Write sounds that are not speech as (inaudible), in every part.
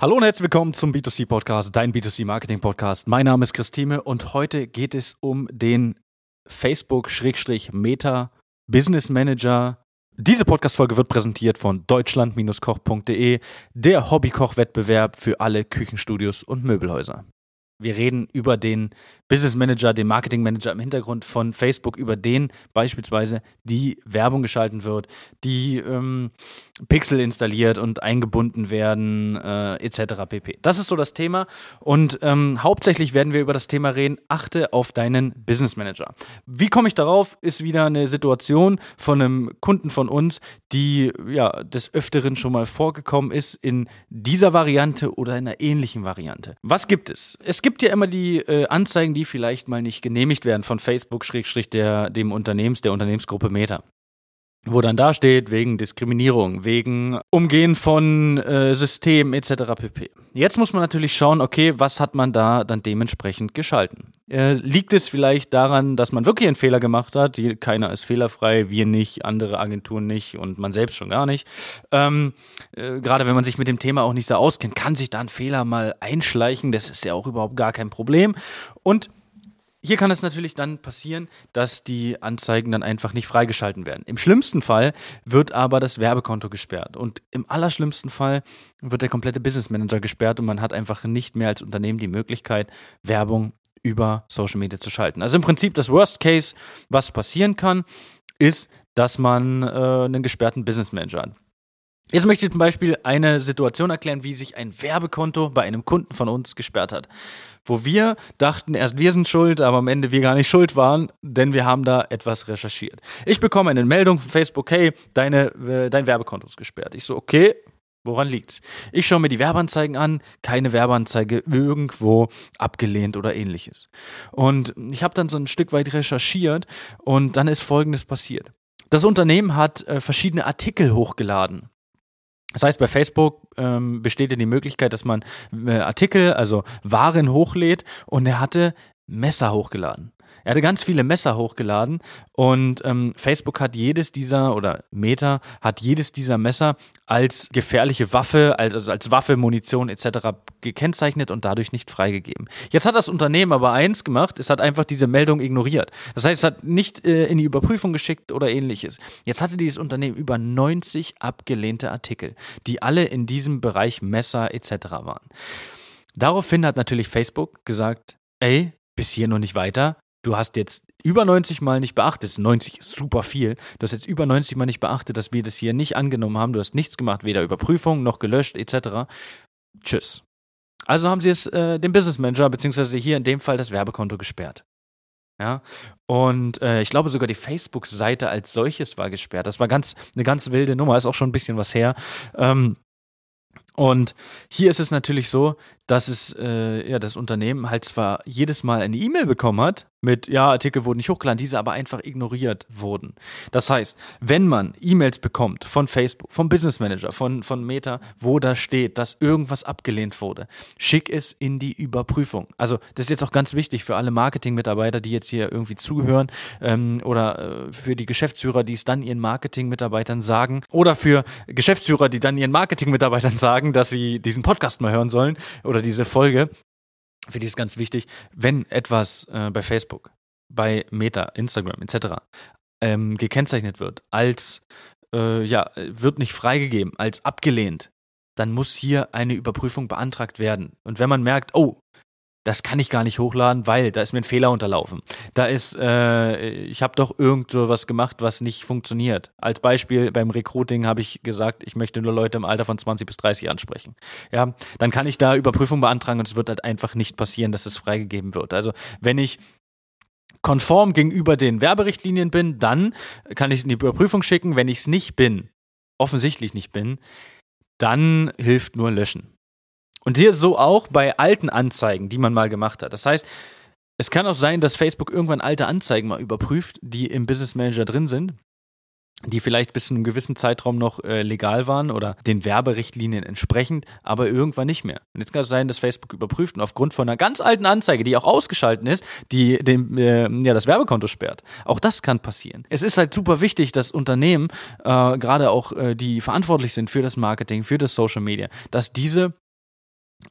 Hallo und herzlich willkommen zum B2C Podcast, dein B2C Marketing Podcast. Mein Name ist Christine und heute geht es um den Facebook-Meta Business Manager. Diese Podcast-Folge wird präsentiert von deutschland-koch.de, der Hobbykoch-Wettbewerb für alle Küchenstudios und Möbelhäuser. Wir reden über den Business Manager, den Marketing Manager im Hintergrund von Facebook, über den beispielsweise die Werbung geschalten wird, die ähm, Pixel installiert und eingebunden werden, äh, etc. pp. Das ist so das Thema. Und ähm, hauptsächlich werden wir über das Thema reden, achte auf deinen Business Manager. Wie komme ich darauf? Ist wieder eine Situation von einem Kunden von uns, die ja des Öfteren schon mal vorgekommen ist in dieser Variante oder in einer ähnlichen Variante. Was gibt es? Es gibt gibt ja immer die äh, Anzeigen, die vielleicht mal nicht genehmigt werden von Facebook, Schrägstrich der, dem Unternehmens, der Unternehmensgruppe Meta wo dann da steht, wegen Diskriminierung, wegen Umgehen von äh, Systemen etc. pp. Jetzt muss man natürlich schauen, okay, was hat man da dann dementsprechend geschalten? Äh, liegt es vielleicht daran, dass man wirklich einen Fehler gemacht hat? Keiner ist fehlerfrei, wir nicht, andere Agenturen nicht und man selbst schon gar nicht. Ähm, äh, Gerade wenn man sich mit dem Thema auch nicht so auskennt, kann sich da ein Fehler mal einschleichen. Das ist ja auch überhaupt gar kein Problem. Und hier kann es natürlich dann passieren, dass die Anzeigen dann einfach nicht freigeschalten werden. Im schlimmsten Fall wird aber das Werbekonto gesperrt. Und im allerschlimmsten Fall wird der komplette Business Manager gesperrt und man hat einfach nicht mehr als Unternehmen die Möglichkeit, Werbung über Social Media zu schalten. Also im Prinzip das Worst Case, was passieren kann, ist, dass man äh, einen gesperrten Business Manager hat. Jetzt möchte ich zum Beispiel eine Situation erklären, wie sich ein Werbekonto bei einem Kunden von uns gesperrt hat. Wo wir dachten, erst wir sind schuld, aber am Ende wir gar nicht schuld waren, denn wir haben da etwas recherchiert. Ich bekomme eine Meldung von Facebook, hey, deine, äh, dein Werbekonto ist gesperrt. Ich so, okay, Woran liegt's? Ich schaue mir die Werbeanzeigen an, keine Werbeanzeige irgendwo abgelehnt oder ähnliches. Und ich habe dann so ein Stück weit recherchiert und dann ist Folgendes passiert. Das Unternehmen hat äh, verschiedene Artikel hochgeladen das heißt, bei Facebook ähm, besteht ja die Möglichkeit, dass man äh, Artikel, also Waren hochlädt und er hatte Messer hochgeladen. Er hatte ganz viele Messer hochgeladen und ähm, Facebook hat jedes dieser oder Meta hat jedes dieser Messer als gefährliche Waffe, also als Waffe, Munition etc. gekennzeichnet und dadurch nicht freigegeben. Jetzt hat das Unternehmen aber eins gemacht, es hat einfach diese Meldung ignoriert. Das heißt, es hat nicht äh, in die Überprüfung geschickt oder ähnliches. Jetzt hatte dieses Unternehmen über 90 abgelehnte Artikel, die alle in diesem Bereich Messer etc. waren. Daraufhin hat natürlich Facebook gesagt, ey, bis hier noch nicht weiter du hast jetzt über 90 Mal nicht beachtet, 90 ist super viel, du hast jetzt über 90 Mal nicht beachtet, dass wir das hier nicht angenommen haben, du hast nichts gemacht, weder Überprüfung noch gelöscht etc. Tschüss. Also haben sie es äh, dem Business Manager, beziehungsweise hier in dem Fall das Werbekonto gesperrt. Ja, und äh, ich glaube sogar die Facebook-Seite als solches war gesperrt. Das war ganz eine ganz wilde Nummer, ist auch schon ein bisschen was her. Ähm, und hier ist es natürlich so, dass es äh, ja das Unternehmen halt zwar jedes Mal eine E-Mail bekommen hat mit ja Artikel wurden nicht hochgeladen, diese aber einfach ignoriert wurden. Das heißt, wenn man E-Mails bekommt von Facebook, vom Business Manager, von von Meta, wo da steht, dass irgendwas abgelehnt wurde, schick es in die Überprüfung. Also das ist jetzt auch ganz wichtig für alle Marketing-Mitarbeiter, die jetzt hier irgendwie zuhören ähm, oder äh, für die Geschäftsführer, die es dann ihren Marketing-Mitarbeitern sagen oder für Geschäftsführer, die dann ihren Marketing-Mitarbeitern sagen, dass sie diesen Podcast mal hören sollen oder oder diese Folge, für die ist ganz wichtig, wenn etwas äh, bei Facebook, bei Meta, Instagram etc. Ähm, gekennzeichnet wird als äh, ja, wird nicht freigegeben, als abgelehnt, dann muss hier eine Überprüfung beantragt werden. Und wenn man merkt, oh, das kann ich gar nicht hochladen, weil da ist mir ein Fehler unterlaufen. Da ist, äh, ich habe doch irgend so gemacht, was nicht funktioniert. Als Beispiel beim Recruiting habe ich gesagt, ich möchte nur Leute im Alter von 20 bis 30 ansprechen. Ja, dann kann ich da Überprüfung beantragen und es wird halt einfach nicht passieren, dass es freigegeben wird. Also wenn ich konform gegenüber den Werberichtlinien bin, dann kann ich es in die Überprüfung schicken. Wenn ich es nicht bin, offensichtlich nicht bin, dann hilft nur löschen. Und hier so auch bei alten Anzeigen, die man mal gemacht hat. Das heißt, es kann auch sein, dass Facebook irgendwann alte Anzeigen mal überprüft, die im Business Manager drin sind, die vielleicht bis zu einem gewissen Zeitraum noch äh, legal waren oder den Werberichtlinien entsprechend, aber irgendwann nicht mehr. Und jetzt kann es sein, dass Facebook überprüft und aufgrund von einer ganz alten Anzeige, die auch ausgeschalten ist, die dem, äh, ja, das Werbekonto sperrt. Auch das kann passieren. Es ist halt super wichtig, dass Unternehmen, äh, gerade auch äh, die verantwortlich sind für das Marketing, für das Social Media, dass diese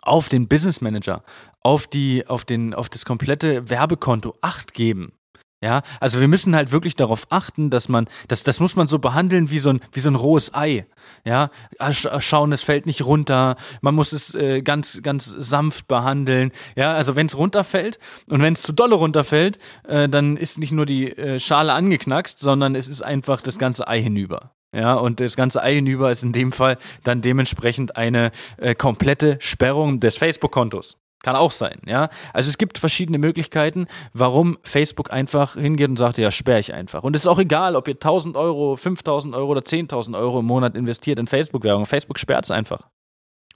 auf den Business Manager, auf die, auf den, auf das komplette Werbekonto Acht geben. Ja, also wir müssen halt wirklich darauf achten, dass man, das, das muss man so behandeln wie so ein, wie so ein rohes Ei. Ja, schauen, es fällt nicht runter. Man muss es äh, ganz, ganz sanft behandeln. Ja, also wenn es runterfällt und wenn es zu dolle runterfällt, äh, dann ist nicht nur die äh, Schale angeknackst, sondern es ist einfach das ganze Ei hinüber. Ja, und das ganze Ei hinüber ist in dem Fall dann dementsprechend eine äh, komplette Sperrung des Facebook-Kontos. Kann auch sein, ja. Also es gibt verschiedene Möglichkeiten, warum Facebook einfach hingeht und sagt, ja, sperre ich einfach. Und es ist auch egal, ob ihr 1000 Euro, 5000 Euro oder 10.000 Euro im Monat investiert in Facebook-Werbung. Facebook sperrt es einfach.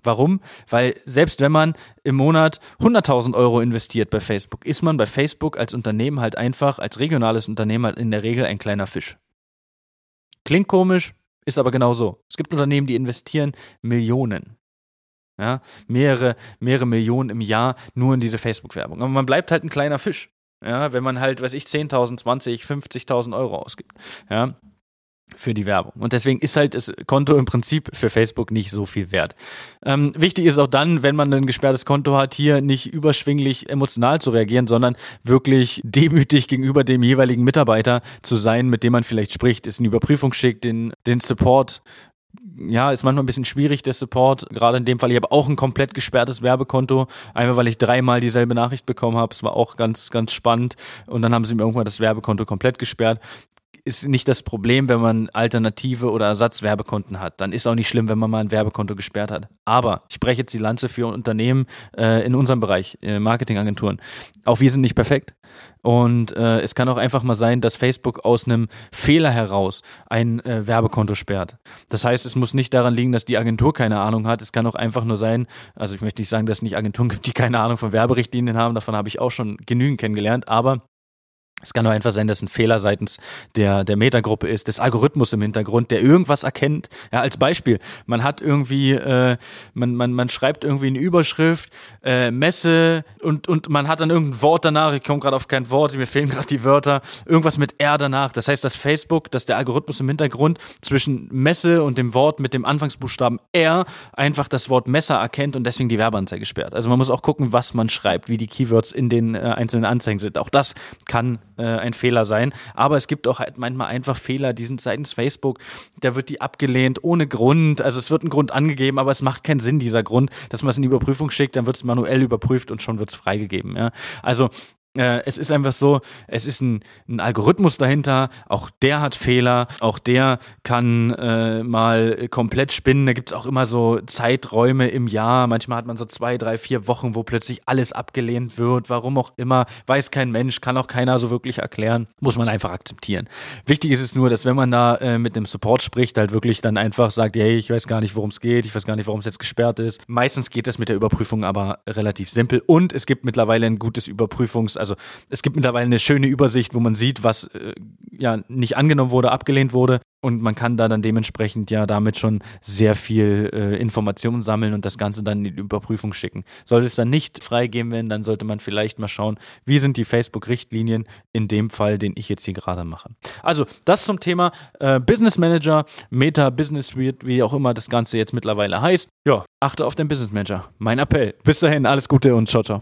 Warum? Weil selbst wenn man im Monat 100.000 Euro investiert bei Facebook, ist man bei Facebook als Unternehmen halt einfach, als regionales Unternehmen halt in der Regel ein kleiner Fisch. Klingt komisch, ist aber genau so. Es gibt Unternehmen, die investieren Millionen. Ja, mehrere, mehrere Millionen im Jahr nur in diese Facebook-Werbung. Aber man bleibt halt ein kleiner Fisch. Ja, wenn man halt, weiß ich, 10.000, 20, 50.000 Euro ausgibt. Ja, für die Werbung. Und deswegen ist halt das Konto im Prinzip für Facebook nicht so viel wert. Ähm, wichtig ist auch dann, wenn man ein gesperrtes Konto hat, hier nicht überschwinglich emotional zu reagieren, sondern wirklich (laughs) demütig gegenüber dem jeweiligen Mitarbeiter zu sein, mit dem man vielleicht spricht, ist eine Überprüfung schickt, den, den Support ja, ist manchmal ein bisschen schwierig, der Support. Gerade in dem Fall, ich habe auch ein komplett gesperrtes Werbekonto, einfach weil ich dreimal dieselbe Nachricht bekommen habe. Es war auch ganz, ganz spannend. Und dann haben sie mir irgendwann das Werbekonto komplett gesperrt ist nicht das Problem, wenn man alternative oder Ersatzwerbekonten hat. Dann ist auch nicht schlimm, wenn man mal ein Werbekonto gesperrt hat. Aber ich spreche jetzt die Lanze für Unternehmen äh, in unserem Bereich, äh, Marketingagenturen. Auch wir sind nicht perfekt. Und äh, es kann auch einfach mal sein, dass Facebook aus einem Fehler heraus ein äh, Werbekonto sperrt. Das heißt, es muss nicht daran liegen, dass die Agentur keine Ahnung hat. Es kann auch einfach nur sein, also ich möchte nicht sagen, dass es nicht Agenturen gibt, die keine Ahnung von Werberichtlinien haben. Davon habe ich auch schon genügend kennengelernt. Aber es kann nur einfach sein, dass ein Fehler seitens der, der Metagruppe ist, des Algorithmus im Hintergrund, der irgendwas erkennt. Ja, als Beispiel, man hat irgendwie, äh, man, man, man schreibt irgendwie eine Überschrift, äh, Messe und, und man hat dann irgendein Wort danach, ich komme gerade auf kein Wort, mir fehlen gerade die Wörter, irgendwas mit R danach. Das heißt, dass Facebook, dass der Algorithmus im Hintergrund zwischen Messe und dem Wort mit dem Anfangsbuchstaben R einfach das Wort Messer erkennt und deswegen die Werbeanzeige sperrt. Also man muss auch gucken, was man schreibt, wie die Keywords in den äh, einzelnen Anzeigen sind. Auch das kann äh, ein Fehler sein. Aber es gibt auch halt manchmal einfach Fehler, die sind seitens Facebook, da wird die abgelehnt ohne Grund. Also es wird ein Grund angegeben, aber es macht keinen Sinn, dieser Grund, dass man es in die Überprüfung schickt, dann wird es manuell überprüft und schon wird es freigegeben. Ja? Also äh, es ist einfach so, es ist ein, ein, Algorithmus dahinter, auch der hat Fehler, auch der kann äh, mal komplett spinnen. Da gibt es auch immer so Zeiträume im Jahr. Manchmal hat man so zwei, drei, vier Wochen, wo plötzlich alles abgelehnt wird. Warum auch immer, weiß kein Mensch, kann auch keiner so wirklich erklären. Muss man einfach akzeptieren. Wichtig ist es nur, dass wenn man da äh, mit dem Support spricht, halt wirklich dann einfach sagt, hey, ich weiß gar nicht, worum es geht, ich weiß gar nicht, warum es jetzt gesperrt ist. Meistens geht das mit der Überprüfung aber relativ simpel und es gibt mittlerweile ein gutes Überprüfungs- also es gibt mittlerweile eine schöne Übersicht, wo man sieht, was äh, ja nicht angenommen wurde, abgelehnt wurde. Und man kann da dann dementsprechend ja damit schon sehr viel äh, Informationen sammeln und das Ganze dann in die Überprüfung schicken. Sollte es dann nicht freigeben werden, dann sollte man vielleicht mal schauen, wie sind die Facebook-Richtlinien in dem Fall, den ich jetzt hier gerade mache. Also das zum Thema äh, Business Manager, Meta Business Suite, wie auch immer das Ganze jetzt mittlerweile heißt. Ja, achte auf den Business Manager. Mein Appell. Bis dahin, alles Gute und ciao, ciao.